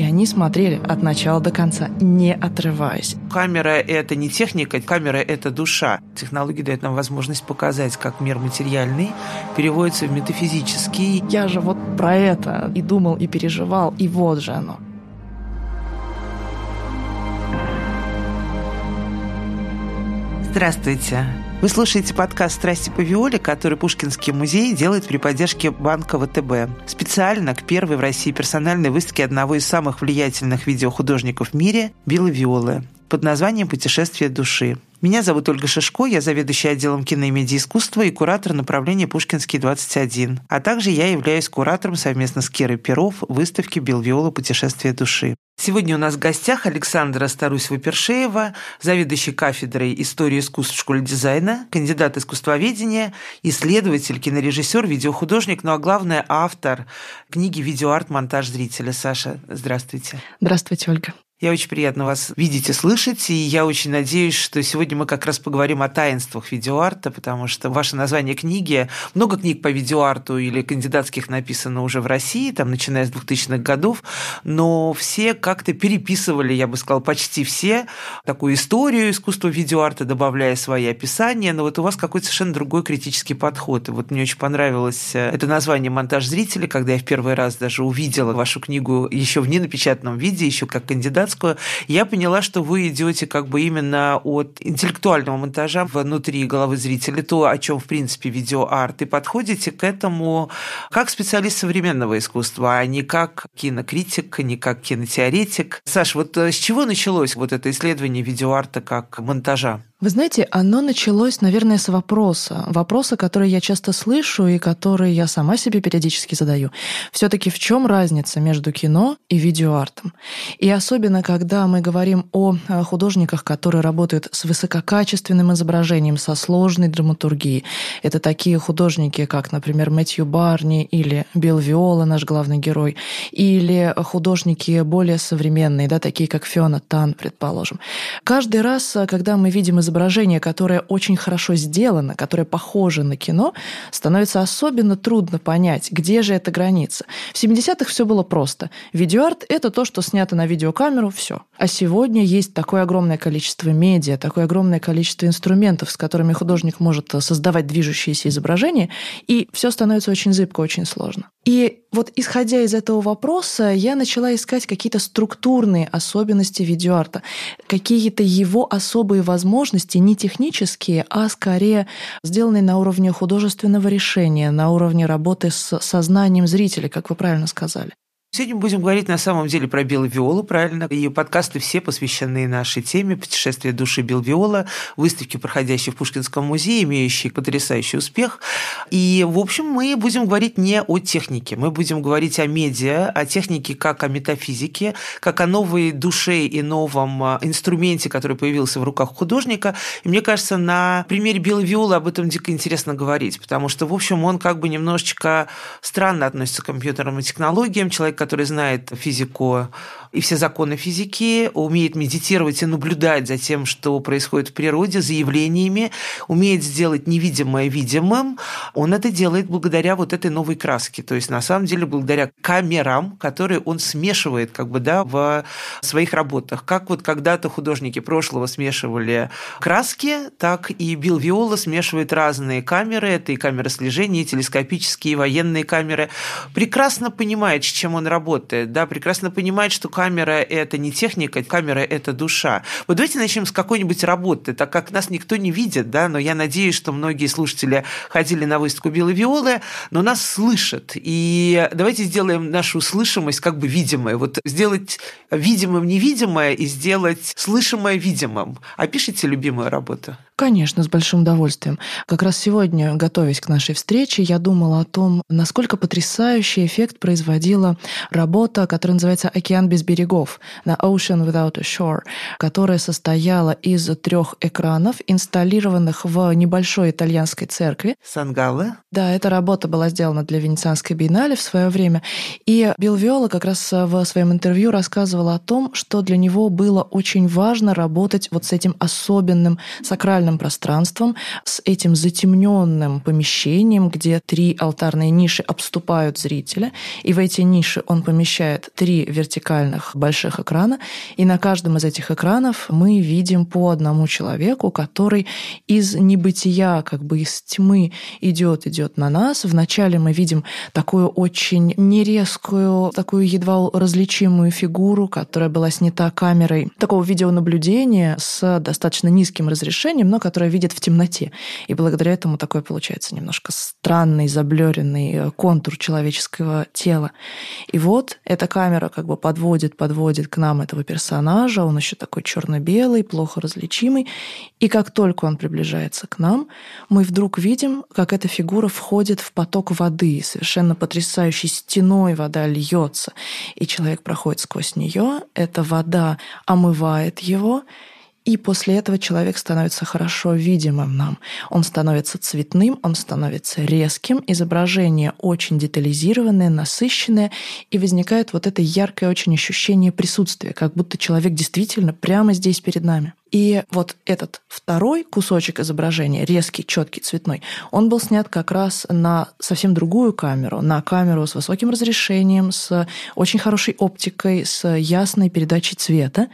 И они смотрели от начала до конца, не отрываясь. Камера – это не техника, камера – это душа. Технология дает нам возможность показать, как мир материальный переводится в метафизический. Я же вот про это и думал, и переживал, и вот же оно. Здравствуйте. Вы слушаете подкаст «Страсти по Виоле», который Пушкинский музей делает при поддержке банка ВТБ. Специально к первой в России персональной выставке одного из самых влиятельных видеохудожников в мире – Билла Виолы под названием «Путешествие души». Меня зовут Ольга Шишко, я заведующий отделом кино и медиаискусства и куратор направления «Пушкинский 21». А также я являюсь куратором совместно с Кирой Перов выставки «Билвиола. Путешествие души». Сегодня у нас в гостях Александра Старусь-Выпершеева, заведующий кафедрой истории искусств в школе дизайна, кандидат искусствоведения, исследователь, кинорежиссер, видеохудожник, ну а главное автор книги «Видеоарт. Монтаж зрителя». Саша, здравствуйте. Здравствуйте, Ольга. Я очень приятно вас видеть и слышать, и я очень надеюсь, что сегодня мы как раз поговорим о таинствах видеоарта, потому что ваше название книги, много книг по видеоарту или кандидатских написано уже в России, там, начиная с 2000-х годов, но все как-то переписывали, я бы сказала, почти все, такую историю искусства видеоарта, добавляя свои описания, но вот у вас какой-то совершенно другой критический подход. И вот мне очень понравилось э, это название «Монтаж зрителя», когда я в первый раз даже увидела вашу книгу еще в ненапечатанном виде, еще как кандидат гражданскую, я поняла, что вы идете как бы именно от интеллектуального монтажа внутри головы зрителя, то, о чем, в принципе, видеоарт, и подходите к этому как специалист современного искусства, а не как кинокритик, не как кинотеоретик. Саш, вот э, с чего началось вот это исследование видеоарта как монтажа? Вы знаете, оно началось, наверное, с вопроса. Вопроса, который я часто слышу и который я сама себе периодически задаю. все таки в чем разница между кино и видеоартом? И особенно, когда мы говорим о художниках, которые работают с высококачественным изображением, со сложной драматургией. Это такие художники, как, например, Мэтью Барни или Билл Виола, наш главный герой, или художники более современные, да, такие как Фиона Тан, предположим. Каждый раз, когда мы видим изображение изображение, которое очень хорошо сделано, которое похоже на кино, становится особенно трудно понять, где же эта граница. В 70-х все было просто. Видеоарт — это то, что снято на видеокамеру, все. А сегодня есть такое огромное количество медиа, такое огромное количество инструментов, с которыми художник может создавать движущиеся изображения, и все становится очень зыбко, очень сложно. И вот исходя из этого вопроса, я начала искать какие-то структурные особенности видеоарта, какие-то его особые возможности, не технические, а скорее сделанные на уровне художественного решения, на уровне работы с сознанием зрителя, как вы правильно сказали. Сегодня будем говорить на самом деле про Виолу, правильно? И подкасты все посвящены нашей теме «Путешествие души Бел Виола», выставки, проходящие в Пушкинском музее, имеющие потрясающий успех. И, в общем, мы будем говорить не о технике, мы будем говорить о медиа, о технике как о метафизике, как о новой душе и новом а, инструменте, который появился в руках художника. И мне кажется, на примере Виолы об этом дико интересно говорить, потому что, в общем, он как бы немножечко странно относится к компьютерным технологиям, человек, который знает физику и все законы физики, умеет медитировать и наблюдать за тем, что происходит в природе, за явлениями, умеет сделать невидимое видимым, он это делает благодаря вот этой новой краске. То есть, на самом деле, благодаря камерам, которые он смешивает как бы, да, в своих работах. Как вот когда-то художники прошлого смешивали краски, так и Билл Виола смешивает разные камеры. Это и камеры слежения, и телескопические, и военные камеры. Прекрасно понимает, с чем он работает, да, прекрасно понимает, что камера – это не техника, камера – это душа. Вот давайте начнем с какой-нибудь работы, так как нас никто не видит, да, но я надеюсь, что многие слушатели ходили на выставку Белой Виолы, но нас слышат. И давайте сделаем нашу слышимость как бы видимой. Вот сделать видимым невидимое и сделать слышимое видимым. Опишите любимую работу. Конечно, с большим удовольствием. Как раз сегодня, готовясь к нашей встрече, я думала о том, насколько потрясающий эффект производила работа, которая называется «Океан без берегов» на Ocean Without a Shore, которая состояла из трех экранов, инсталлированных в небольшой итальянской церкви. Сангалы? Да, эта работа была сделана для Венецианской биеннале в свое время. И Билл Виола как раз в своем интервью рассказывал о том, что для него было очень важно работать вот с этим особенным сакральным вертикальным пространством, с этим затемненным помещением, где три алтарные ниши обступают зрителя, и в эти ниши он помещает три вертикальных больших экрана, и на каждом из этих экранов мы видим по одному человеку, который из небытия, как бы из тьмы идет, идет на нас. Вначале мы видим такую очень нерезкую, такую едва различимую фигуру, которая была снята камерой такого видеонаблюдения с достаточно низким разрешением, но которая видит в темноте. И благодаря этому такой получается немножко странный, заблюренный э, контур человеческого тела. И вот эта камера как бы подводит, подводит к нам этого персонажа, он еще такой черно-белый, плохо различимый. И как только он приближается к нам, мы вдруг видим, как эта фигура входит в поток воды, совершенно потрясающей стеной вода льется, и человек проходит сквозь нее, эта вода омывает его, и после этого человек становится хорошо видимым нам. Он становится цветным, он становится резким, изображение очень детализированное, насыщенное, и возникает вот это яркое очень ощущение присутствия, как будто человек действительно прямо здесь перед нами. И вот этот второй кусочек изображения, резкий, четкий, цветной, он был снят как раз на совсем другую камеру, на камеру с высоким разрешением, с очень хорошей оптикой, с ясной передачей цвета.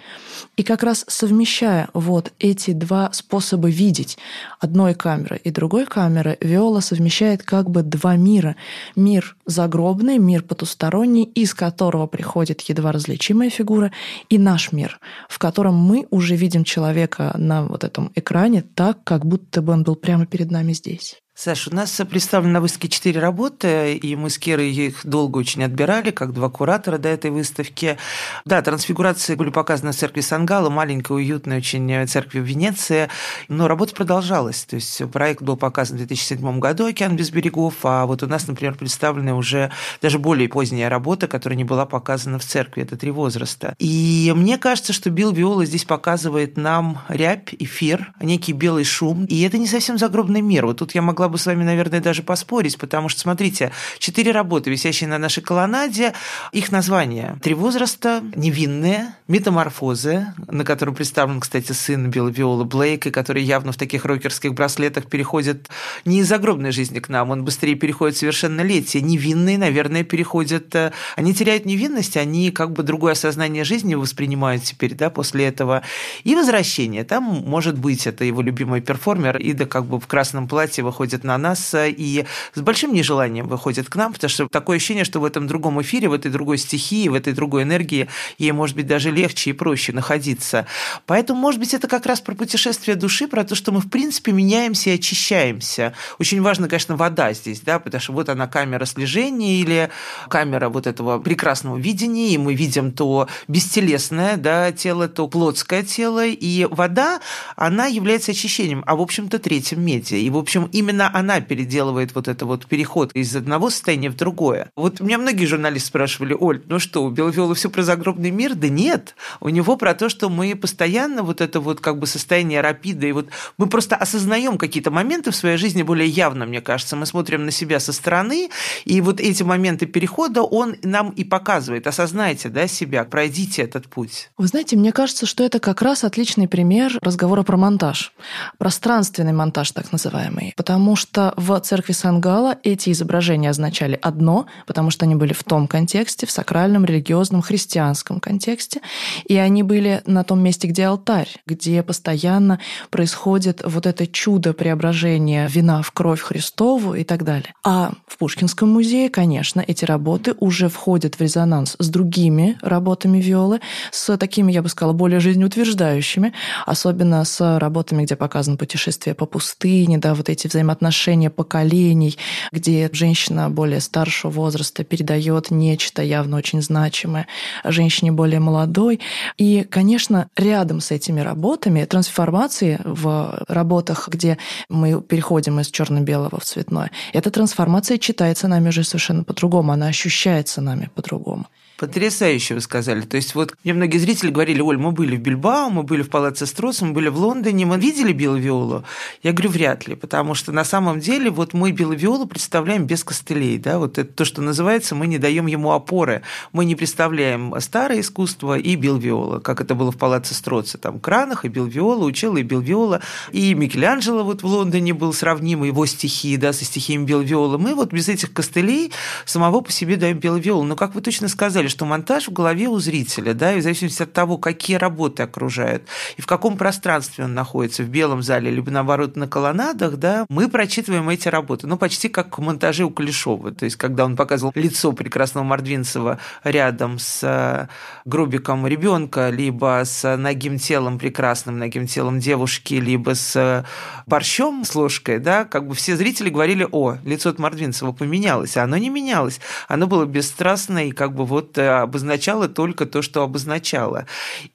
И как раз совмещая вот эти два способа видеть одной камеры и другой камеры, Виола совмещает как бы два мира. Мир загробный, мир потусторонний, из которого приходит едва различимая фигура, и наш мир, в котором мы уже видим человека, человека на вот этом экране так, как будто бы он был прямо перед нами здесь. Саша, у нас представлены на выставке четыре работы, и мы с Керой их долго очень отбирали, как два куратора до этой выставки. Да, трансфигурации были показаны в церкви Сангала, маленькая, уютная очень церкви в Венеции, но работа продолжалась. То есть проект был показан в 2007 году «Океан без берегов», а вот у нас, например, представлены уже даже более поздняя работа, которая не была показана в церкви, это «Три возраста». И мне кажется, что Билл Виола здесь показывает нам рябь, эфир, некий белый шум, и это не совсем загробный мир. Вот тут я могла могла бы с вами, наверное, даже поспорить, потому что, смотрите, четыре работы, висящие на нашей колоннаде, их название «Три возраста», «Невинные», «Метаморфозы», на котором представлен, кстати, сын Билла Виола Блейка, который явно в таких рокерских браслетах переходит не из загробной жизни к нам, он быстрее переходит в совершеннолетие. «Невинные», наверное, переходят... Э, они теряют невинность, они как бы другое осознание жизни воспринимают теперь, да, после этого. И «Возвращение». Там, может быть, это его любимый перформер, Ида как бы в красном платье выходит выходит на нас э, и с большим нежеланием выходит к нам, потому что такое ощущение, что в этом другом эфире, в этой другой стихии, в этой другой энергии ей, может быть, даже легче и проще находиться. Поэтому, может быть, это как раз про путешествие души, про то, что мы, в принципе, меняемся и очищаемся. Очень важно, конечно, вода здесь, да, потому что вот она камера слежения или камера вот этого прекрасного видения, и мы видим то бестелесное да, тело, то плотское тело, и вода, она является очищением, а, в общем-то, третьим медиа. И, в общем, именно она переделывает вот это вот переход из одного состояния в другое. Вот меня многие журналисты спрашивали, Оль, ну что, у Беловиола все про загробный мир? Да нет, у него про то, что мы постоянно вот это вот как бы состояние рапида, и вот мы просто осознаем какие-то моменты в своей жизни более явно, мне кажется. Мы смотрим на себя со стороны, и вот эти моменты перехода он нам и показывает. Осознайте да, себя, пройдите этот путь. Вы знаете, мне кажется, что это как раз отличный пример разговора про монтаж. Пространственный монтаж, так называемый. Потому что в церкви Сангала эти изображения означали одно, потому что они были в том контексте, в сакральном, религиозном, христианском контексте, и они были на том месте, где алтарь, где постоянно происходит вот это чудо преображения вина в кровь Христову и так далее. А в Пушкинском музее, конечно, эти работы уже входят в резонанс с другими работами Виолы, с такими, я бы сказала, более жизнеутверждающими, особенно с работами, где показано путешествие по пустыне, да, вот эти взаимоотношения отношения поколений, где женщина более старшего возраста передает нечто явно очень значимое женщине более молодой. И, конечно, рядом с этими работами трансформации в работах, где мы переходим из черно-белого в цветное, эта трансформация читается нами уже совершенно по-другому, она ощущается нами по-другому. Потрясающе вы сказали. То есть вот мне многие зрители говорили, Оль, мы были в Бильбао, мы были в Палаццо Стросс, мы были в Лондоне, мы видели Билла Виолу? Я говорю, вряд ли, потому что на самом самом деле вот мы Беловиолу представляем без костылей, да, вот это то, что называется, мы не даем ему опоры, мы не представляем старое искусство и Белвиола, как это было в Палаце Строца, там Кранах и Белвиола, учила и Белвиола, и Микеланджело вот в Лондоне был сравним, его стихи, да, со стихиями Белвиола, мы вот без этих костылей самого по себе даем Белвиолу, но как вы точно сказали, что монтаж в голове у зрителя, да, и в зависимости от того, какие работы окружают, и в каком пространстве он находится, в белом зале, либо наоборот на колоннадах, да, мы прочитываем эти работы, ну, почти как в монтаже у Кулешова, то есть когда он показывал лицо прекрасного Мордвинцева рядом с э, грубиком ребенка, либо с ногим телом прекрасным, ногим телом девушки, либо с э, борщом с ложкой, да, как бы все зрители говорили, о, лицо от Мордвинцева поменялось, а оно не менялось, оно было бесстрастно и как бы вот э, обозначало только то, что обозначало.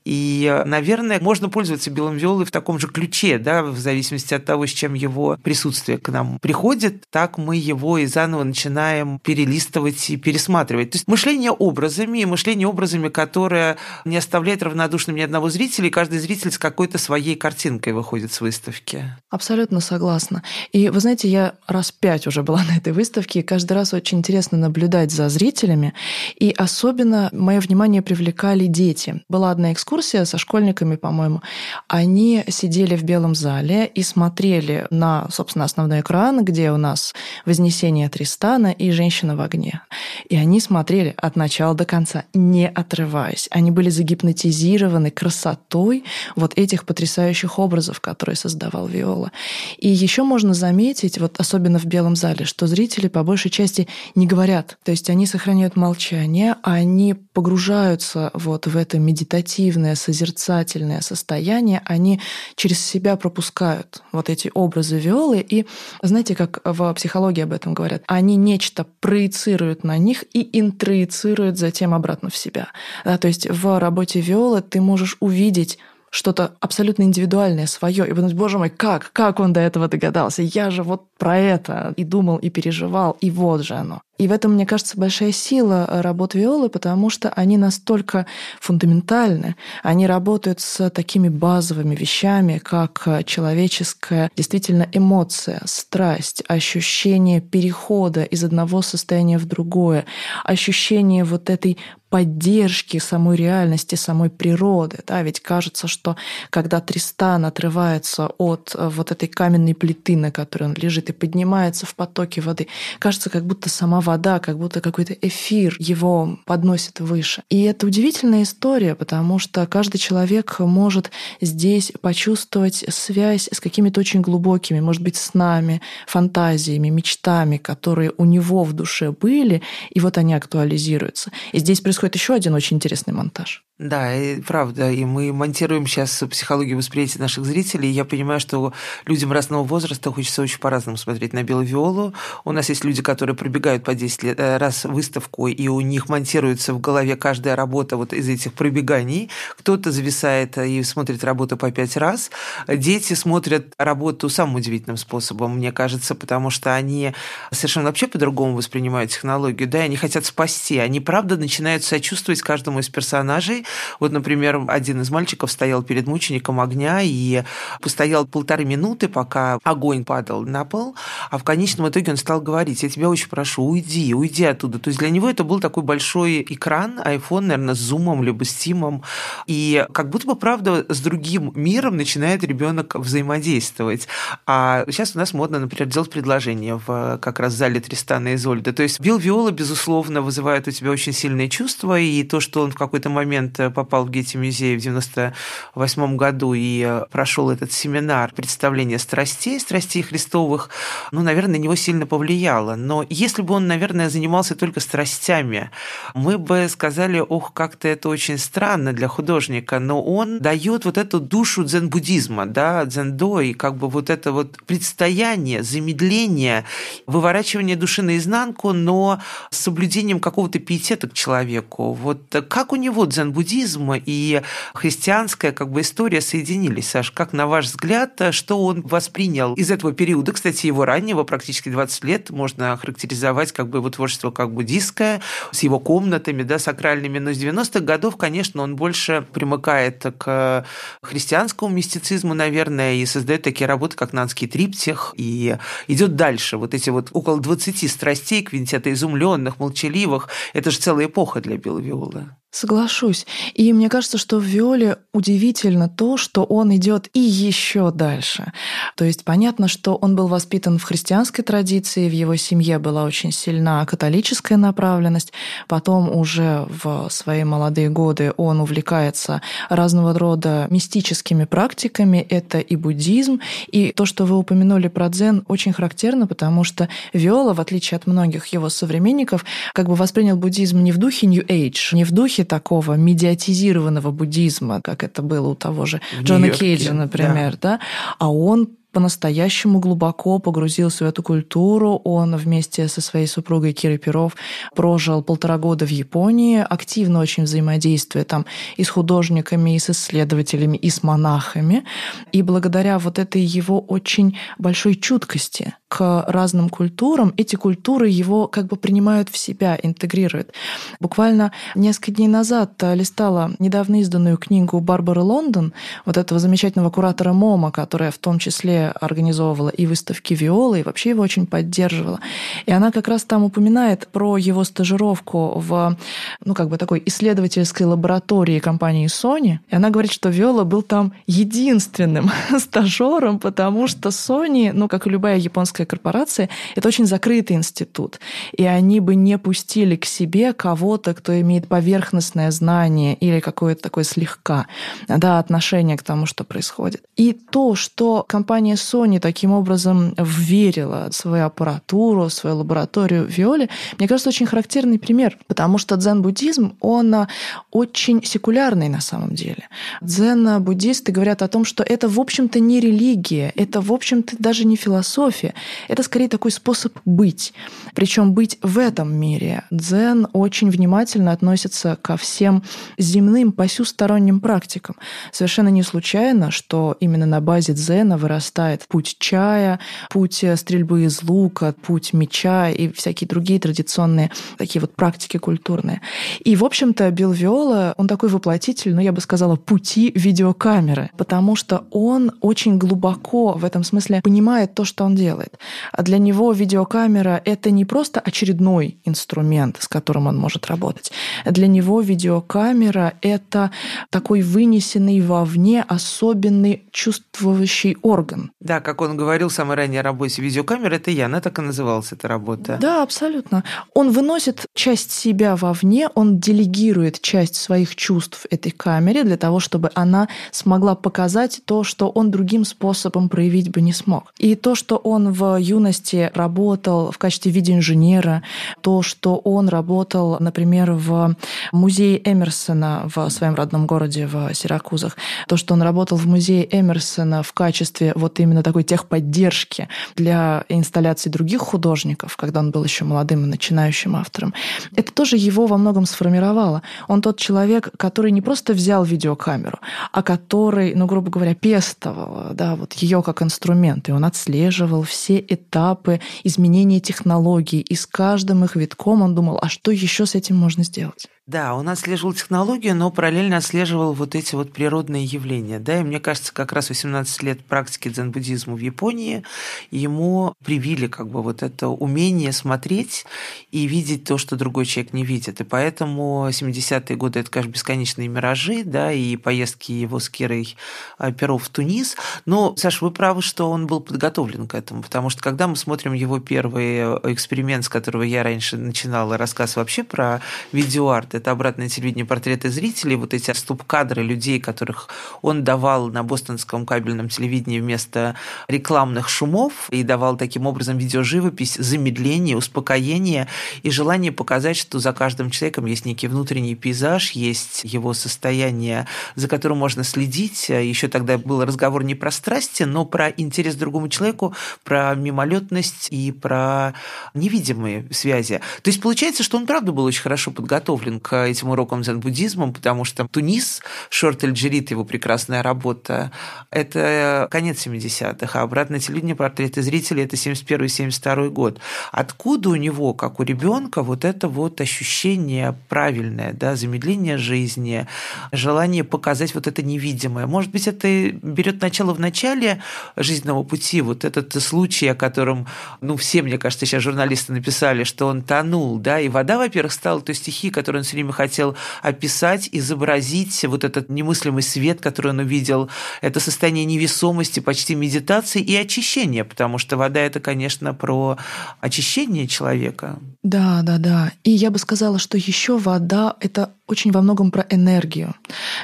И, наверное, можно пользоваться белым виолой в таком же ключе, да, в зависимости от того, с чем его присутствие к нам приходит, так мы его и заново начинаем перелистывать и пересматривать. То есть мышление образами, и мышление образами, которое не оставляет равнодушным ни одного зрителя, и каждый зритель с какой-то своей картинкой выходит с выставки. Абсолютно согласна. И вы знаете, я раз пять уже была на этой выставке, и каждый раз очень интересно наблюдать за зрителями, и особенно мое внимание привлекали дети. Была одна экскурсия со школьниками, по-моему. Они сидели в белом зале и смотрели на, собственно, основной экран, где у нас Вознесение Тристана и Женщина в огне. И они смотрели от начала до конца, не отрываясь. Они были загипнотизированы красотой вот этих потрясающих образов, которые создавал Виола. И еще можно заметить, вот особенно в Белом зале, что зрители по большей части не говорят. То есть они сохраняют молчание, они погружаются вот в это медитативное, созерцательное состояние, они через себя пропускают вот эти образы Виолы. И знаете, как в психологии об этом говорят, они нечто проецируют на них и интроицируют затем обратно в себя. Да, то есть в работе Виолы ты можешь увидеть что-то абсолютно индивидуальное, свое, и подумать, боже мой, как, как он до этого догадался? Я же вот про это и думал, и переживал, и вот же оно. И в этом, мне кажется, большая сила работ Виолы, потому что они настолько фундаментальны, они работают с такими базовыми вещами, как человеческая действительно эмоция, страсть, ощущение перехода из одного состояния в другое, ощущение вот этой поддержки самой реальности, самой природы. Да? Ведь кажется, что когда Тристан отрывается от э, вот этой каменной плиты, на которой он лежит, и поднимается в потоке воды, кажется, как будто сама вода, как будто какой-то эфир его подносит выше. И это удивительная история, потому что каждый человек может здесь почувствовать связь с какими-то очень глубокими, может быть, с нами, фантазиями, мечтами, которые у него в душе были, и вот они актуализируются. И здесь происходит еще один очень интересный монтаж. Да, и правда. И мы монтируем сейчас психологию восприятия наших зрителей. И я понимаю, что людям разного возраста хочется очень по-разному смотреть на белую виолу. У нас есть люди, которые пробегают по 10 лет, э, раз выставку, и у них монтируется в голове каждая работа вот из этих пробеганий. Кто-то зависает и смотрит работу по пять раз. Дети смотрят работу самым удивительным способом, мне кажется, потому что они совершенно вообще по-другому воспринимают технологию. Да, и они хотят спасти. Они, правда, начинают сочувствовать каждому из персонажей, вот, например, один из мальчиков стоял перед мучеником огня и постоял полторы минуты, пока огонь падал на пол, а в конечном итоге он стал говорить, я тебя очень прошу, уйди, уйди оттуда. То есть для него это был такой большой экран, iPhone, наверное, с зумом либо с тимом, и как будто бы, правда, с другим миром начинает ребенок взаимодействовать. А сейчас у нас модно, например, делать предложение в как раз зале Тристана и Изольда. То есть Билл Виола, безусловно, вызывает у тебя очень сильные чувства, и то, что он в какой-то момент попал в Гетти музей в 98 году и э, прошел этот семинар представления страстей, страстей Христовых, ну, наверное, на него сильно повлияло. Но если бы он, наверное, занимался только страстями, мы бы сказали, ох, как-то это очень странно для художника, но он дает вот эту душу дзен-буддизма, да, дзендо, и как бы вот это вот предстояние, замедление, выворачивание души наизнанку, но с соблюдением какого-то пиетета к человеку. Вот как у него дзен-буддизм буддизм и христианская как бы история соединились. Саш, как на ваш взгляд, что он воспринял из этого периода, кстати, его раннего, практически 20 лет, можно характеризовать как бы его творчество как буддистское, с его комнатами, да, сакральными, но с 90-х годов, конечно, он больше примыкает к христианскому мистицизму, наверное, и создает такие работы, как «Нанский триптих», и идет дальше. Вот эти вот около 20 страстей, квинтета изумленных, молчаливых, это же целая эпоха для Беловиола. Соглашусь. И мне кажется, что в Виоле удивительно то, что он идет и еще дальше. То есть понятно, что он был воспитан в христианской традиции, в его семье была очень сильна католическая направленность. Потом уже в свои молодые годы он увлекается разного рода мистическими практиками. Это и буддизм, и то, что вы упомянули про дзен, очень характерно, потому что Виола, в отличие от многих его современников, как бы воспринял буддизм не в духе New Age, не в духе духе такого медиатизированного буддизма, как это было у того же Джона Кейджа, например, да. да, а он по-настоящему глубоко погрузился в эту культуру. Он вместе со своей супругой Кирой Перов прожил полтора года в Японии, активно очень взаимодействуя там и с художниками, и с исследователями, и с монахами. И благодаря вот этой его очень большой чуткости к разным культурам, эти культуры его как бы принимают в себя, интегрируют. Буквально несколько дней назад листала недавно изданную книгу Барбары Лондон, вот этого замечательного куратора МОМА, которая в том числе организовывала и выставки Виолы, и вообще его очень поддерживала. И она как раз там упоминает про его стажировку в, ну, как бы такой исследовательской лаборатории компании Sony. И она говорит, что Виола был там единственным стажером, потому что Sony, ну, как и любая японская корпорация, это очень закрытый институт. И они бы не пустили к себе кого-то, кто имеет поверхностное знание или какое-то такое слегка да, отношение к тому, что происходит. И то, что компания Sony таким образом верила свою аппаратуру, свою лабораторию Виоле, мне кажется, очень характерный пример, потому что дзен-буддизм, он очень секулярный на самом деле. Дзен-буддисты говорят о том, что это, в общем-то, не религия, это, в общем-то, даже не философия, это скорее такой способ быть. Причем быть в этом мире. Дзен очень внимательно относится ко всем земным посюсторонним практикам. Совершенно не случайно, что именно на базе дзена вырастает путь чая, путь стрельбы из лука, путь меча и всякие другие традиционные такие вот практики культурные. И, в общем-то, Билл Виола, он такой воплотитель, ну, я бы сказала, пути видеокамеры, потому что он очень глубоко в этом смысле понимает то, что он делает. А для него видеокамера — это не просто очередной инструмент, с которым он может работать. Для него видеокамера — это такой вынесенный вовне особенный чувствующий орган. Да, как он говорил в самой ранней работе, видеокамера — это я, она так и называлась, эта работа. Да, абсолютно. Он выносит часть себя вовне, он делегирует часть своих чувств этой камере для того, чтобы она смогла показать то, что он другим способом проявить бы не смог. И то, что он в юности работал в качестве видеоинженера, то, что он работал, например, в музее Эмерсона в своем родном городе в Сиракузах, то, что он работал в музее Эмерсона в качестве вот именно такой техподдержки для инсталляций других художников, когда он был еще молодым и начинающим автором, это тоже его во многом сформировало. Он тот человек, который не просто взял видеокамеру, а который, ну, грубо говоря, пестовал да, вот ее как инструмент, и он отслеживал все этапы изменения технологий, и с каждым их витком он думал, а что еще с этим можно сделать? Да, он отслеживал технологию, но параллельно отслеживал вот эти вот природные явления. Да, и мне кажется, как раз 18 лет практики дзен-буддизма в Японии ему привили как бы вот это умение смотреть и видеть то, что другой человек не видит. И поэтому 70-е годы – это, конечно, бесконечные миражи, да, и поездки его с Кирой а, Перов в Тунис. Но, Саша, вы правы, что он был подготовлен к этому, потому что когда мы смотрим его первый э, эксперимент, с которого я раньше начинала рассказ вообще про видеоарт, это обратное телевидение портреты зрителей, вот эти стоп-кадры людей, которых он давал на бостонском кабельном телевидении вместо рекламных шумов и давал таким образом видеоживопись, замедление, успокоение и желание показать, что за каждым человеком есть некий внутренний пейзаж, есть его состояние, за которым можно следить. Еще тогда был разговор не про страсти, но про интерес к другому человеку, про мимолетность и про невидимые связи. То есть получается, что он правда был очень хорошо подготовлен к этим урокам дзен-буддизма, потому что Тунис, Шорт Эль-Джерит, его прекрасная работа, это конец 70-х 70-х, а обратное телевидение портреты зрителей это 71-72 год. Откуда у него, как у ребенка, вот это вот ощущение правильное, да, замедление жизни, желание показать вот это невидимое? Может быть, это берет начало в начале жизненного пути, вот этот случай, о котором, ну, все, мне кажется, сейчас журналисты написали, что он тонул, да, и вода, во-первых, стала той стихией, которую он все время хотел описать, изобразить вот этот немыслимый свет, который он увидел, это состояние невесомости, почти медитации и очищения, потому что вода – это, конечно, про очищение человека. Да, да, да. И я бы сказала, что еще вода – это очень во многом про энергию.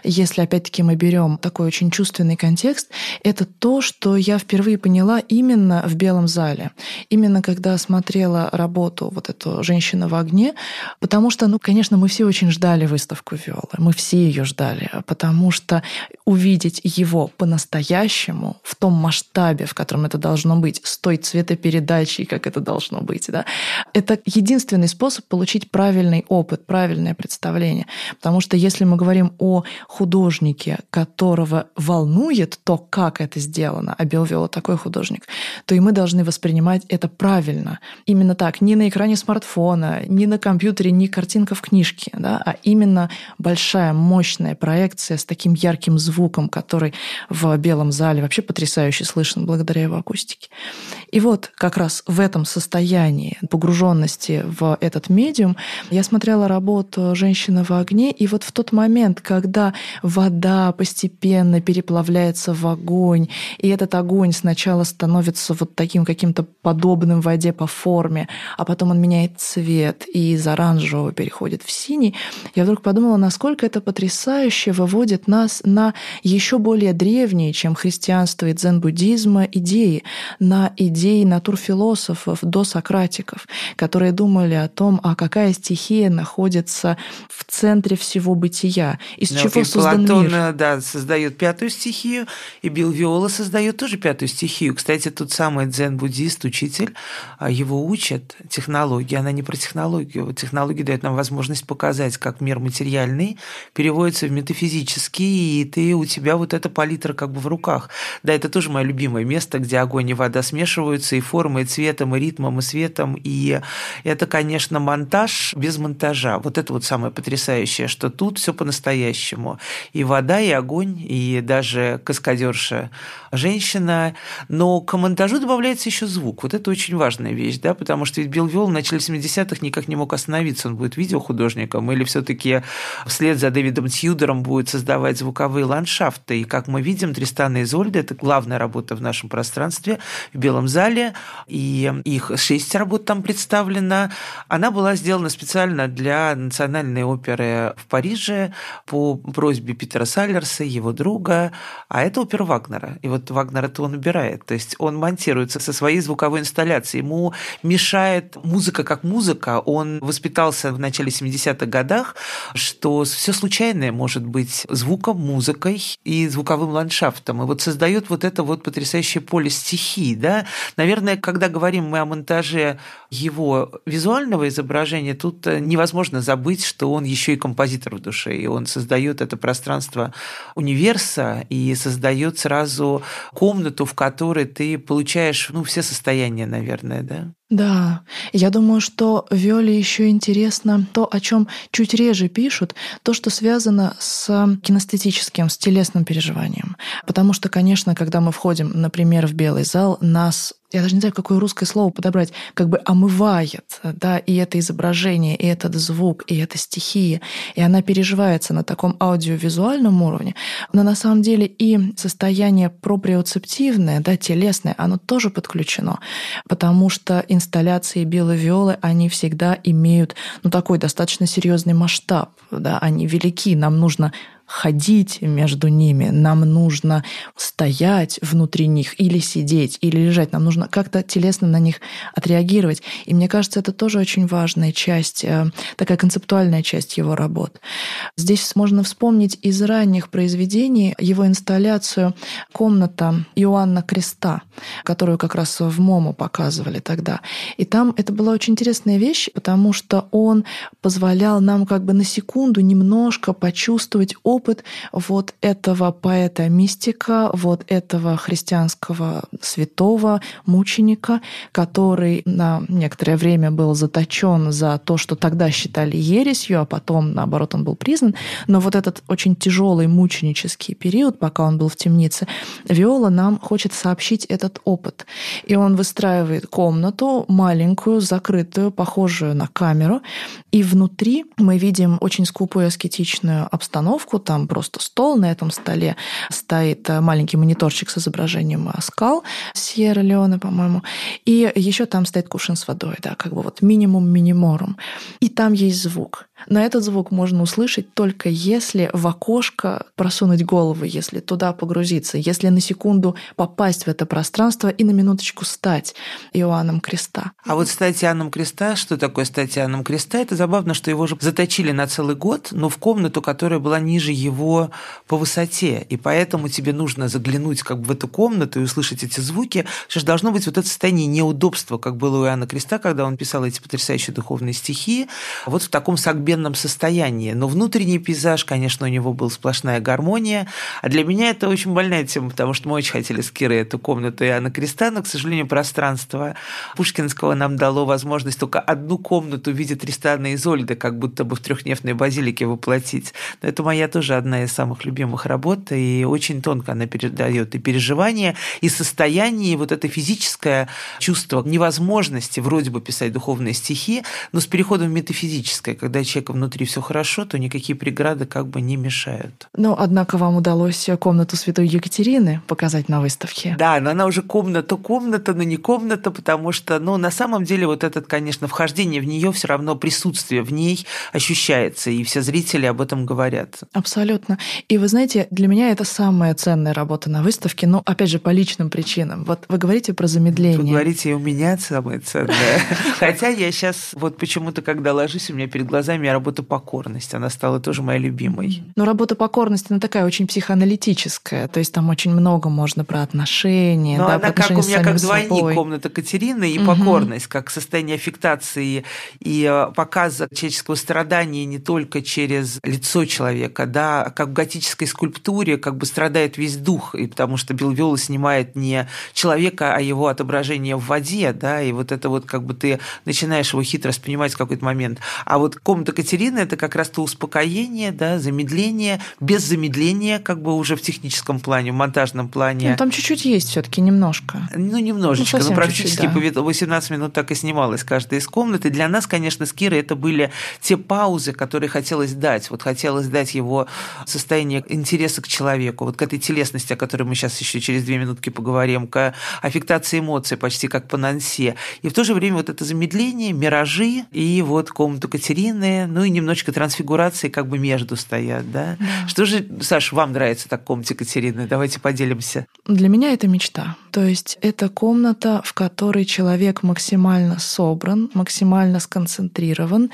Если, опять-таки, мы берем такой очень чувственный контекст, это то, что я впервые поняла именно в «Белом зале». Именно когда смотрела работу вот эту «Женщина в огне», потому что, ну, конечно, мы все очень ждали выставку Виолы, мы все ее ждали, потому что увидеть его по-настоящему в том масштабе, в котором это должно быть, с той цветопередачей, как это должно быть, да, это единственный способ получить правильный опыт, правильное представление. Потому что если мы говорим о художнике, которого волнует то, как это сделано, а Белвиола такой художник, то и мы должны воспринимать это правильно. Именно так, не на экране смартфона, не на компьютере, не картинка в книжке, да, а именно большая, мощная проекция с таким ярким звуком, который в белом зале вообще потрясающе слышен благодаря его акустике. И вот как раз в этом состоянии погруженности в этот медиум я смотрела работу «Женщина в огне», и вот в тот момент, когда вода постепенно переплавляется в огонь, и этот огонь сначала становится вот таким каким-то подобным воде по форме, а потом он меняет цвет и из оранжевого переходит в синий, я вдруг подумала, насколько это потрясающе выводит нас на еще более древние, чем христианство и дзен-буддизма, идеи, на идеи натурфилософов, досократиков, которые думали о том, а какая стихия находится в центре всего бытия, из ну, чего и создан Платон, мир. да, создает пятую стихию, и Билл Виола создает тоже пятую стихию. Кстати, тот самый дзен-буддист, учитель, а, его учат технологии. Она не про технологию. Технология дает нам возможность показать, как мир материальный переводится в метафизический, и ты, у тебя вот эта палитра как бы в руках. Да, это тоже мое любимое место, где огонь и вода смешиваются и формой, и цветом, и ритмом, и светом. И это, конечно, монтаж без монтажа. Вот это вот самое потрясающее, что тут все по-настоящему. И вода, и огонь, и даже каскадерша женщина. Но к монтажу добавляется еще звук. Вот это очень важная вещь, да, потому что ведь Билл Вилл в начале 70-х никак не мог остановиться. Он будет видеохудожником или все таки вслед за Дэвидом Тьюдером будет создавать звуковые ландшафты. И как мы видим, Тристана и Изольда – это главная работа в нашем пространстве, в Белом зале, и их шесть работ там представлено. Она была сделана специально для национальной оперы в Париже по просьбе Питера Саллерса, его друга, а это опера Вагнера. И вот Вагнер это он убирает, то есть он монтируется со своей звуковой инсталляцией. Ему мешает музыка как музыка. Он воспитался в начале 70-х годах, что все случайное может быть звуком, музыкой и звуковым ландшафтом. И вот создает вот это вот потрясающее поле стихий. Да? Наверное, когда говорим мы о монтаже его визуального изображения, тут невозможно забыть, что он еще и композитор в душе, и он создает это пространство универса и создает сразу комнату, в которой ты получаешь ну, все состояния, наверное, да? Да, я думаю, что Виоле еще интересно то, о чем чуть реже пишут, то, что связано с кинестетическим, с телесным переживанием. Потому что, конечно, когда мы входим, например, в белый зал, нас я даже не знаю, какое русское слово подобрать, как бы омывает, да, и это изображение, и этот звук, и эта стихия, и она переживается на таком аудиовизуальном уровне, но на самом деле и состояние проприоцептивное, да, телесное, оно тоже подключено, потому что инсталляции белой виолы, они всегда имеют, ну, такой достаточно серьезный масштаб, да, они велики, нам нужно ходить между ними, нам нужно стоять внутри них или сидеть, или лежать, нам нужно как-то телесно на них отреагировать. И мне кажется, это тоже очень важная часть, э, такая концептуальная часть его работ. Здесь можно вспомнить из ранних произведений его инсталляцию «Комната Иоанна Креста», которую как раз в МОМО показывали тогда. И там это была очень интересная вещь, потому что он позволял нам как бы на секунду немножко почувствовать опыт вот этого поэта-мистика, вот этого христианского святого, мученика, который на некоторое время был заточен за то, что тогда считали ересью, а потом, наоборот, он был признан. Но вот этот очень тяжелый мученический период, пока он был в темнице, Виола нам хочет сообщить этот опыт. И он выстраивает комнату маленькую, закрытую, похожую на камеру. И внутри мы видим очень скупую аскетичную обстановку. Там просто стол, на этом столе стоит маленький мониторчик с изображением скал Сьерра-Леоне, по-моему. И еще там стоит кувшин с водой, да, как бы вот минимум миниморум. И там есть звук. Но этот звук можно услышать только если в окошко просунуть голову, если туда погрузиться, если на секунду попасть в это пространство и на минуточку стать Иоанном Креста. А вот стать Иоанном Креста, что такое стать Иоанном Креста? Это забавно, что его же заточили на целый год, но в комнату, которая была ниже его по высоте. И поэтому тебе нужно заглянуть как бы в эту комнату и услышать эти звуки. Что же должно быть вот это состояние неудобства, как было у Иоанна Креста, когда он писал эти потрясающие духовные стихи, вот в таком сагбе согбенном состоянии. Но внутренний пейзаж, конечно, у него был сплошная гармония. А для меня это очень больная тема, потому что мы очень хотели с Кирой эту комнату Иоанна Креста, но, к сожалению, пространство Пушкинского нам дало возможность только одну комнату в виде Тристана и Изольды, как будто бы в трехнефной базилике воплотить. Но это моя тоже одна из самых любимых работ, и очень тонко она передает и переживания, и состояние, и вот это физическое чувство невозможности вроде бы писать духовные стихи, но с переходом в метафизическое, когда человек человека внутри все хорошо, то никакие преграды как бы не мешают. Но, однако, вам удалось комнату Святой Екатерины показать на выставке. Да, но она уже комната-комната, но не комната, потому что, ну, на самом деле, вот этот, конечно, вхождение в нее все равно присутствие в ней ощущается, и все зрители об этом говорят. Абсолютно. И вы знаете, для меня это самая ценная работа на выставке, но, опять же, по личным причинам. Вот вы говорите про замедление. Вы говорите, и у меня самое ценное. Хотя я сейчас вот почему-то, когда ложусь, у меня перед глазами меня работа «Покорность». Она стала тоже моей любимой. Но работа «Покорность» она такая очень психоаналитическая. То есть там очень много можно про отношения. Но да, она как у меня как двойник собой. комната Катерины и угу. покорность, как состояние аффектации и э, показа человеческого страдания не только через лицо человека, да, как в готической скульптуре как бы страдает весь дух, и потому что Билвиола снимает не человека, а его отображение в воде, да, и вот это вот как бы ты начинаешь его хитро воспринимать в какой-то момент. А вот комната Катерины – это как раз то успокоение, да, замедление, без замедления, как бы уже в техническом плане, в монтажном плане. Ну, там чуть-чуть есть все таки немножко. Ну, немножечко. Ну, ну практически да. 18 минут так и снималась каждая из комнат. И для нас, конечно, с Кирой это были те паузы, которые хотелось дать. Вот хотелось дать его состояние интереса к человеку, вот к этой телесности, о которой мы сейчас еще через две минутки поговорим, к аффектации эмоций, почти как по Нансе. И в то же время вот это замедление, миражи и вот комнату Катерины, ну и немножечко трансфигурации как бы между стоят, да? да. Что же, Саш, вам нравится так комнате Катерины? Давайте поделимся. Для меня это мечта. То есть это комната, в которой человек максимально собран, максимально сконцентрирован,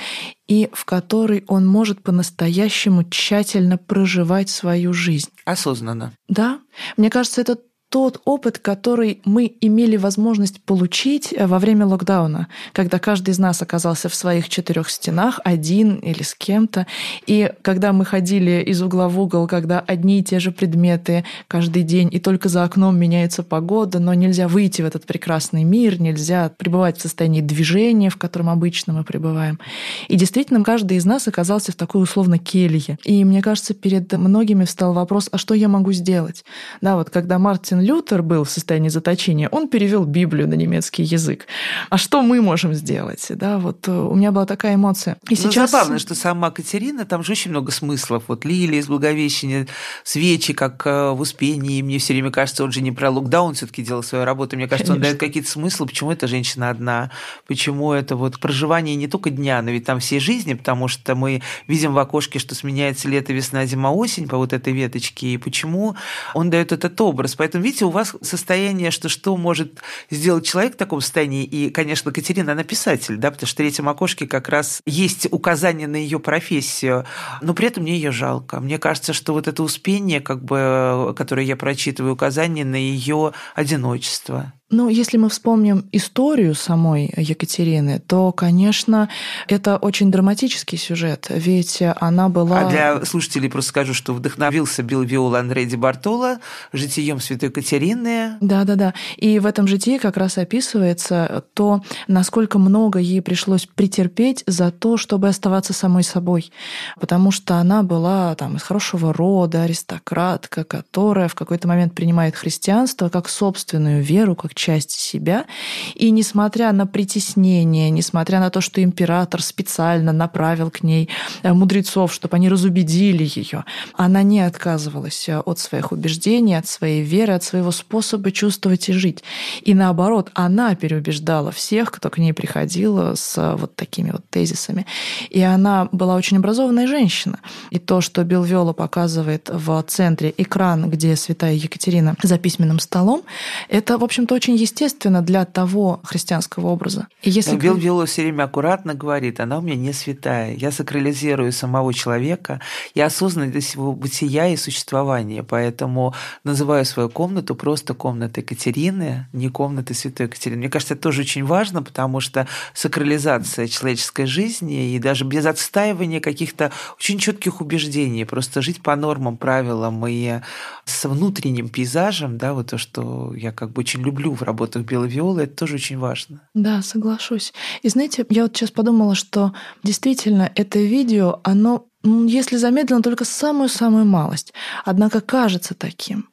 и в которой он может по-настоящему тщательно проживать свою жизнь. Осознанно. Да. Мне кажется, это тот опыт, который мы имели возможность получить э, во время локдауна, когда каждый из нас оказался в своих четырех стенах, один или с кем-то. И когда мы ходили из угла в угол, когда одни и те же предметы каждый день, и только за окном меняется погода, но нельзя выйти в этот прекрасный мир, нельзя пребывать в состоянии движения, в котором обычно мы пребываем. И действительно, каждый из нас оказался в такой условно келье. И мне кажется, перед многими встал вопрос, а что я могу сделать? Да, вот когда Мартин Лютер был в состоянии заточения, он перевел Библию на немецкий язык. А что мы можем сделать? Да, вот э, у меня была такая эмоция. И ну, сейчас... забавно, что сама Катерина, там же очень много смыслов. Вот лилия из Благовещения, свечи, как э, в Успении. Мне все время кажется, он же не про локдаун все таки делал свою работу. Мне кажется, Конечно. он дает какие-то смыслы, почему эта женщина одна, почему это вот проживание не только дня, но ведь там всей жизни, потому что мы видим в окошке, что сменяется лето, весна, зима, осень по вот этой веточке, и почему он дает этот образ. Поэтому, видите, у вас состояние, что что может сделать человек в таком состоянии, и, конечно, Катерина, она писатель, да, потому что в третьем окошке как раз есть указание на ее профессию, но при этом мне ее жалко. Мне кажется, что вот это успение, как бы, которое я прочитываю, указание на ее одиночество, Ну, если мы вспомним историю самой Екатерины, то, конечно, это очень драматический сюжет, ведь она была... А для слушателей просто скажу, что вдохновился Билл Виола Андре Ди Бартоло житием Святой Екатерины. Да-да-да. И в этом житии как раз описывается то, насколько много ей пришлось претерпеть за то, чтобы оставаться самой собой. Потому что она была там, из хорошего рода, аристократка, которая в какой-то момент принимает христианство как собственную веру, как часть себя. И несмотря на притеснение, несмотря на то, что император специально направил к ней э, мудрецов, чтобы они разубедили ее, она не отказывалась э, от своих убеждений, от своей веры, от своего способа чувствовать и жить. И наоборот, она переубеждала всех, кто к ней приходил с э, вот такими вот тезисами. И она была очень образованная женщина. И то, что Билл Виола показывает в центре экран, где святая Екатерина за письменным столом, это, в общем-то, очень естественно для того христианского образа. И если... Билл Вилло все время аккуратно говорит, она у меня не святая. Я сакрализирую самого человека, я осознанно для своего бытия и существования, поэтому называю свою комнату просто комнатой Екатерины, не комнатой Святой Екатерины. Мне кажется, это тоже очень важно, потому что сакрализация человеческой жизни и даже без отстаивания каких-то очень четких убеждений, просто жить по нормам, правилам и с внутренним пейзажем, да, вот то, что я как бы очень люблю в работах Белой Виолы, это тоже очень важно. Да, соглашусь. И знаете, я вот сейчас подумала, что действительно это видео, оно если замедлено, только самую-самую малость. Однако кажется таким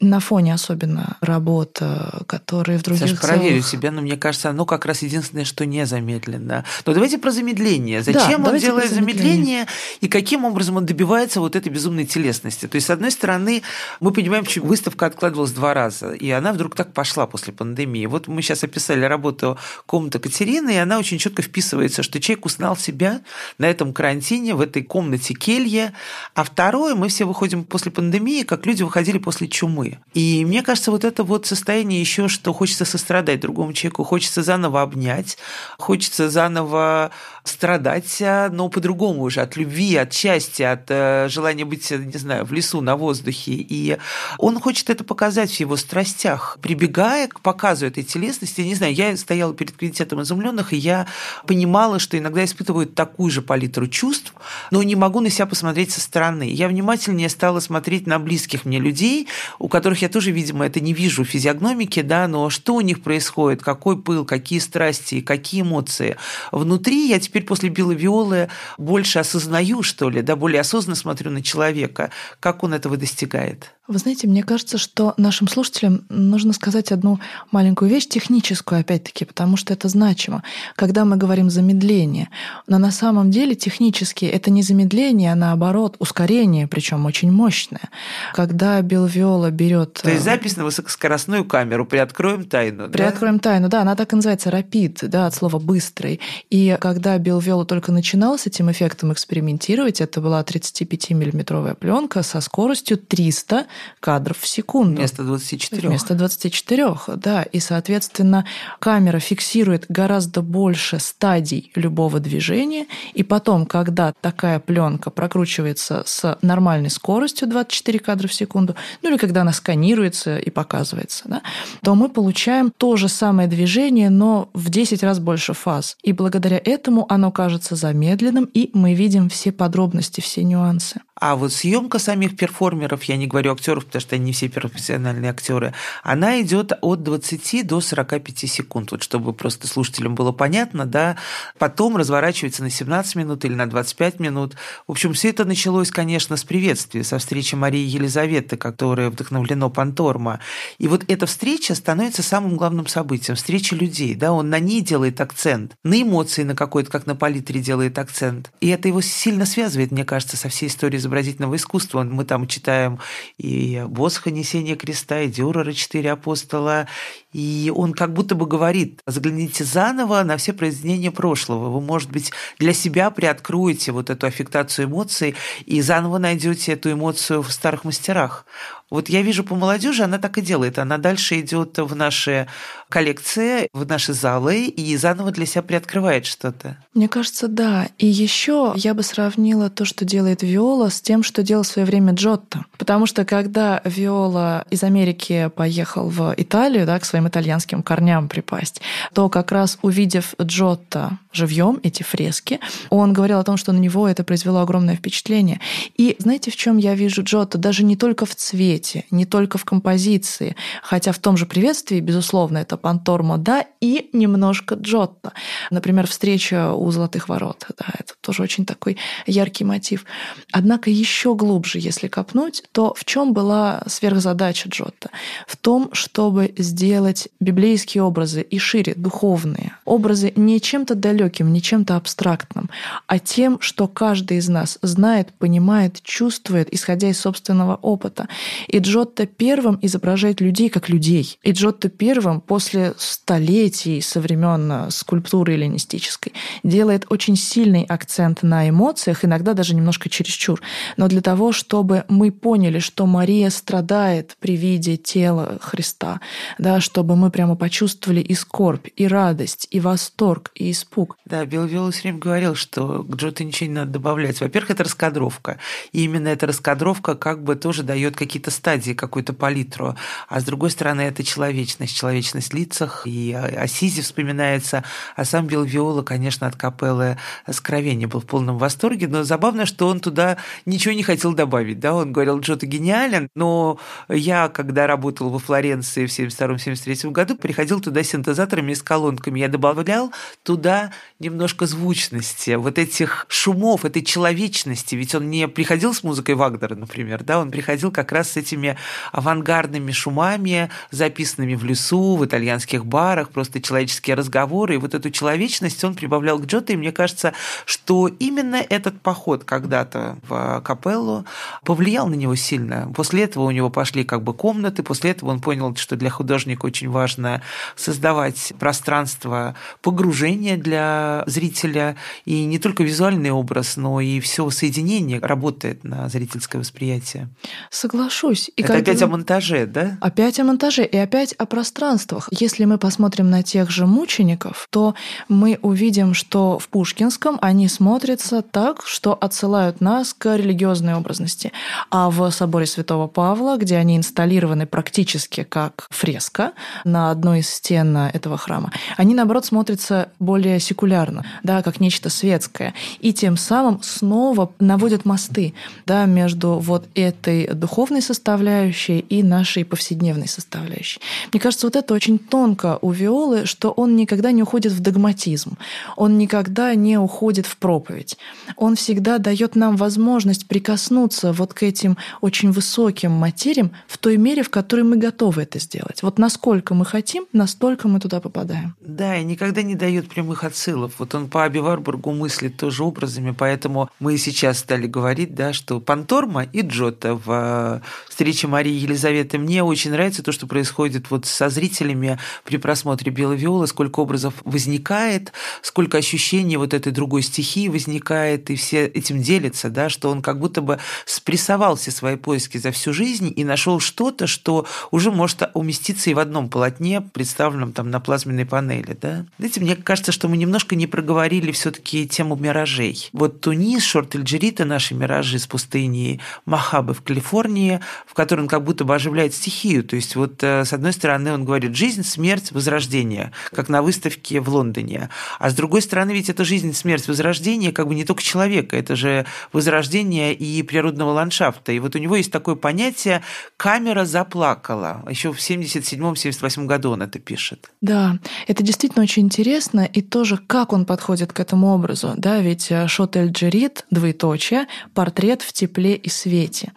на фоне особенно работ, которые в других Саш, проверю себя, но мне кажется, оно как раз единственное, что не замедлено. Но давайте про замедление. Зачем да, он делает замедление. замедление и каким образом он добивается вот этой безумной телесности? То есть, с одной стороны, мы понимаем, почему выставка откладывалась два раза, и она вдруг так пошла после пандемии. Вот мы сейчас описали работу комнаты Катерины, и она очень четко вписывается, что человек узнал себя на этом карантине, в этой комнате келье. А второе, мы все выходим после пандемии, как люди выходили после чумы. И мне кажется, вот это вот состояние еще, что хочется сострадать другому человеку, хочется заново обнять, хочется заново страдать, но по-другому уже, от любви, от счастья, от э, желания быть, не знаю, в лесу, на воздухе. И он хочет это показать в его страстях, прибегая к показу этой телесности. Не знаю, я стояла перед комитетом изумленных, и я понимала, что иногда испытываю такую же палитру чувств, но не могу на себя посмотреть со стороны. Я внимательнее стала смотреть на близких мне людей, у которых я тоже, видимо, это не вижу физиогномики, да, но что у них происходит, какой пыл, какие страсти, какие эмоции. Внутри я теперь после Билла Виолы больше осознаю, что ли, да, более осознанно смотрю на человека, как он этого достигает. Вы знаете, мне кажется, что нашим слушателям нужно сказать одну маленькую вещь, техническую, опять-таки, потому что это значимо. Когда мы говорим замедление, но на самом деле технически это не замедление, а наоборот ускорение, причем очень мощное. Когда Билл Виола берет... То есть э, запись на высокоскоростную камеру, приоткроем тайну. Приоткроем да? тайну, да, она так и называется рапид, да, от слова быстрый. И когда Билл Виола только начинал с этим эффектом экспериментировать, это была 35-миллиметровая пленка со скоростью 300 кадров в секунду. Вместо 24. Вместо 24, да. И, соответственно, камера фиксирует гораздо больше стадий любого движения. И потом, когда такая пленка прокручивается с нормальной скоростью 24 кадра в секунду, ну или когда она сканируется и показывается, да, то мы получаем то же самое движение, но в 10 раз больше фаз. И благодаря этому оно кажется замедленным, и мы видим все подробности, все нюансы. А вот съемка самих перформеров, я не говорю актеров, потому что они все профессиональные актеры, она идет от 20 до 45 секунд, вот чтобы просто слушателям было понятно, да. Потом разворачивается на 17 минут или на 25 минут. В общем, все это началось, конечно, с приветствия, со встречи Марии Елизаветы, которая вдохновлено Панторма. И вот эта встреча становится самым главным событием, встреча людей, да, он на ней делает акцент, на эмоции на какой-то, как на палитре делает акцент. И это его сильно связывает, мне кажется, со всей историей изобразительного искусства. Мы там читаем и Босха «Несение креста», и Дюрера «Четыре апостола», и он как будто бы говорит, загляните заново на все произведения прошлого. Вы, может быть, для себя приоткроете вот эту аффектацию эмоций и заново найдете эту эмоцию в старых мастерах. Вот я вижу по молодежи, она так и делает. Она дальше идет в наши коллекции, в наши залы и заново для себя приоткрывает что-то. Мне кажется, да. И еще я бы сравнила то, что делает Виола, с тем, что делал в свое время Джотто. Потому что когда Виола из Америки поехал в Италию, да, к своим итальянским корням припасть, то как раз увидев Джотто живьем эти фрески, он говорил о том, что на него это произвело огромное впечатление. И знаете, в чем я вижу Джотто? Даже не только в цвете, не только в композиции, хотя в том же приветствии, безусловно, это Пантормо, да, и немножко Джотто. Например, встреча у Золотых ворот, да, это тоже очень такой яркий мотив. Однако еще глубже, если копнуть, то в чем была сверхзадача Джотто? В том, чтобы сделать библейские образы и шире, духовные. Образы не чем-то далеким, не чем-то абстрактным, а тем, что каждый из нас знает, понимает, чувствует, исходя из собственного опыта. И Джотто первым изображает людей как людей. И Джотто первым после столетий со времен скульптуры эллинистической делает очень сильный акцент на эмоциях, иногда даже немножко чересчур. Но для того, чтобы мы поняли, что Мария страдает при виде тела Христа, да, чтобы мы прямо почувствовали и скорбь, и радость, и восторг, и испуг. Да, Белвилл все время говорил, что к Джотто ничего не надо добавлять. Во-первых, это раскадровка. И именно эта раскадровка как бы тоже дает какие-то стадии, какую-то палитру. А с другой стороны, это человечность, человечность в лицах. И Асизи вспоминается, а сам Белвиола, конечно, от капеллы Скровения был в полном восторге. Но забавно, что он туда ничего не хотел добавить. Да? Он говорил, Джотто гениален, но я, когда работал во Флоренции в 72-73 году, приходил туда с синтезаторами и с колонками. Я добавлял туда немножко звучности, вот этих шумов, этой человечности. Ведь он не приходил с музыкой Вагнера, например, да, он приходил как раз с этими авангардными шумами, записанными в лесу, в итальянских барах, просто человеческие разговоры. И вот эту человечность он прибавлял к Джотто, и мне кажется, что именно этот поход когда-то в капеллу повлиял на него сильно. После этого у него пошли как бы комнаты, после этого он понял, что для художника очень важно создавать пространство погружения для зрителя, и не только визуальный образ, но и все соединение работает на зрительское восприятие. Соглашусь. И Это опять о монтаже, да? Опять о монтаже и опять о пространствах. Если мы посмотрим на тех же мучеников, то мы увидим, что в Пушкинском они смотрятся так, что отсылают нас к религиозной образности. А в соборе Святого Павла, где они инсталлированы практически как фреска на одной из стен этого храма, они, наоборот, смотрятся более секулярно, да, как нечто светское. И тем самым снова наводят мосты да, между вот этой духовной составляющей и нашей повседневной составляющей. Мне кажется, вот это очень тонко у Виолы, что он никогда не уходит в догматизм, он никогда не уходит в проповедь. Он всегда дает нам возможность прикоснуться вот к этим очень высоким материям в той мере, в которой мы готовы это сделать. Вот насколько мы хотим, настолько мы туда попадаем. Да, и никогда не дает прямых отсылов. Вот он по Аби Варбургу мыслит тоже образами, поэтому мы сейчас стали говорить, да, что Панторма и Джота в э, встрече Марии и Елизаветы. Мне очень нравится то, что происходит вот со зрителями при просмотре Белой Виолы, сколько образов возникает, сколько ощущений вот этой другой стихии возникает, и все этим делятся, да, что он как будто бы спрессовал все свои поиски за всю жизнь и нашел что-то, что уже может уместиться и в одном полотне, представленном там на плазменной панели, да. Знаете, мне кажется, что мы немножко не проговорили все-таки тему миражей. Вот Тунис, шорт Эльджерита, наши миражи с пустыней Махабы в Калифорнии, в которой он как будто бы оживляет стихию. То есть вот э, с одной стороны он говорит жизнь, смерть, возрождение, как на выставке в Лондоне. А с другой стороны ведь это жизнь, смерть, возрождение как бы не только человека, это же возрождение и природного ландшафта. И вот у него есть такое понятие «камера заплакала». Еще в 77-78 году он это пишет. Да, это действительно очень интересно. И тоже, как он подходит к этому образу. Да, ведь э, Шотель Джерит, двоеточие, портрет в тепле и свете.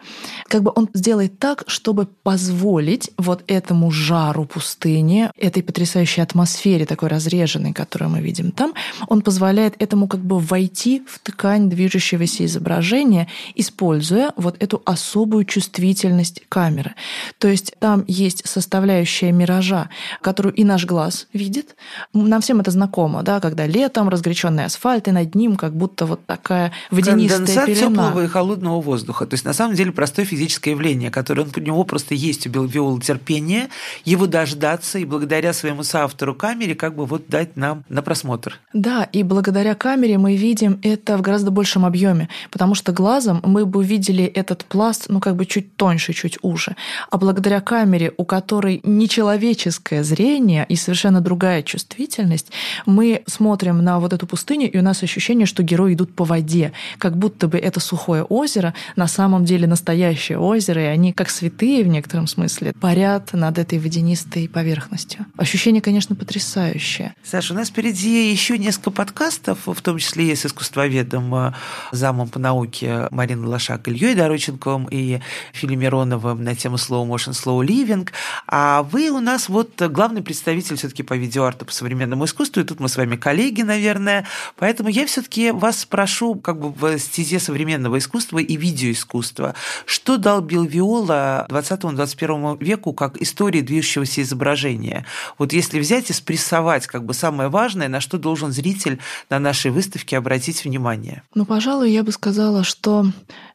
Как бы он сделает так, чтобы позволить вот этому жару пустыни, этой потрясающей атмосфере, такой разреженной, которую мы видим там, он позволяет этому как бы войти в ткань движущегося изображения, используя вот эту особую чувствительность камеры. То есть там есть составляющая миража, которую и наш глаз видит. Нам всем это знакомо, да, когда когда летом разгоряченный асфальт, и над ним как будто вот такая водянистая Конденсат пелена. теплого и холодного воздуха. То есть, на самом деле, простое физическое явление, которое у него просто есть у Белвиола терпение, его дождаться и благодаря своему соавтору камере как бы вот дать нам на просмотр. Да, и благодаря камере мы видим это в гораздо большем объеме, потому что глазом мы бы увидели этот пласт, ну как бы чуть тоньше, чуть уже. А благодаря камере, у которой нечеловеческое зрение и совершенно другая чувствительность, мы смотрим на вот эту пустыню, и у нас ощущение, что герои идут по воде, как будто бы это сухое озеро, на самом деле настоящее озеро, и они, как святые в некотором смысле, парят над этой водянистой поверхностью. Ощущение, конечно, потрясающее. Саша, у нас впереди еще несколько подкастов, в том числе и с искусствоведом, э, замом по науке Мариной Лошак, Ильей Дороченковым и Филиппом Мироновым на тему slow motion, slow living. А вы у нас вот главный представитель все-таки по видеоарту, по современному искусству, и тут мы с вами коллеги, наверное. Поэтому я все-таки вас спрошу как бы в стезе современного искусства и видеоискусства. Что дал Билл Виола 20-21 веку как истории движущегося изображения? Вот если взять и спрессовать как бы самое важное, на что должен зритель на нашей выставке обратить внимание? Ну, пожалуй, я бы сказала, что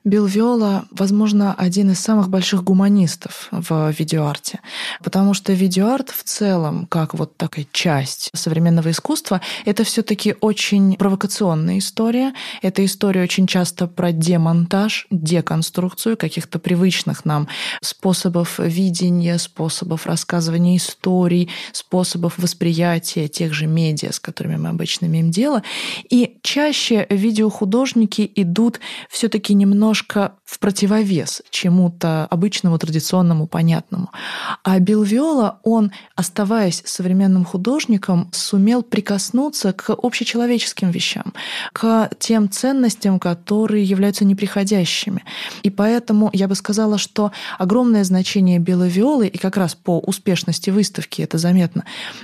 Билл Виола, возможно, один из самых больших гуманистов в видеоарте, потому что видеоарт в целом, как вот такая часть современного искусства, это все таки очень провокационная история. Это история очень часто про демонтаж, деконструкцию каких-то привычных нам способов видения, способов рассказывания историй, способов восприятия тех же медиа, с которыми мы обычно имеем дело. И чаще видеохудожники идут все таки немножко в противовес чему-то обычному, традиционному, понятному. А Билл Виола, он, оставаясь современным художником, сумел прикоснуться к общечеловеческим вещам, к тем ценностям, которые являются неприходящими. И поэтому я бы сказала, что огромное значение Билла Виолы, и как раз по успешности выставки это заметно,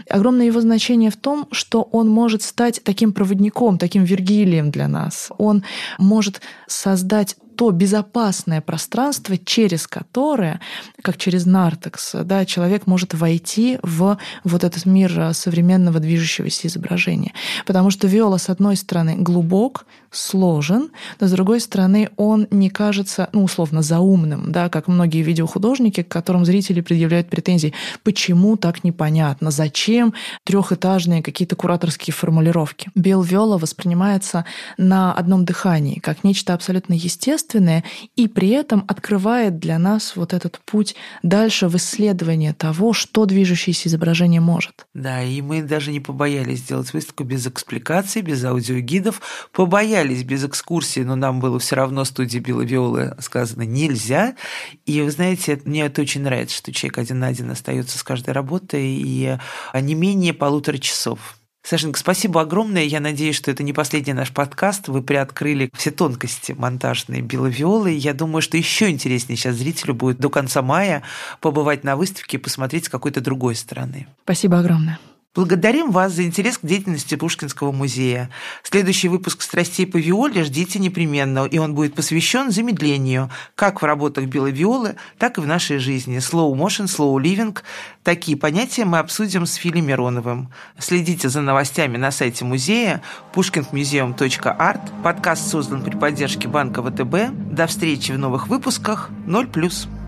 огромное его значение в том, что он может стать таким проводником, таким Вергилием для нас. Он может создать то безопасное пространство, через которое, как через нартекс, да, человек может войти в вот этот мир современного движущегося изображения. Потому что Виола, с одной стороны, глубок, сложен, но с другой стороны, он не кажется, ну, условно, заумным, да, как многие видеохудожники, к которым зрители предъявляют претензии. Почему так непонятно? Зачем трехэтажные какие-то кураторские формулировки? Бел Виола воспринимается на одном дыхании, как нечто абсолютно естественное, и при этом открывает для нас вот этот путь дальше в исследование того, что движущееся изображение может. Да, и мы даже не побоялись сделать выставку без экспликаций, без аудиогидов, побоялись общались без экскурсии, но нам было все равно студии Билла Виолы сказано нельзя. И вы знаете, мне это очень нравится, что человек один на один остается с каждой работой и не менее полутора часов. Сашенька, спасибо огромное. Я надеюсь, что это не последний наш подкаст. Вы приоткрыли все тонкости монтажные Билла Виолы. Я думаю, что еще интереснее сейчас зрителю будет до конца мая побывать на выставке и посмотреть с какой-то другой стороны. Спасибо огромное. Благодарим вас за интерес к деятельности Пушкинского музея. Следующий выпуск «Страстей по виоле» ждите непременно, и он будет посвящен замедлению, как в работах Белой Виолы, так и в нашей жизни. Slow motion, slow living – такие понятия мы обсудим с Филем Мироновым. Следите за новостями на сайте музея pushkinmuseum.art. Подкаст создан при поддержке Банка ВТБ. До встречи в новых выпусках. 0+.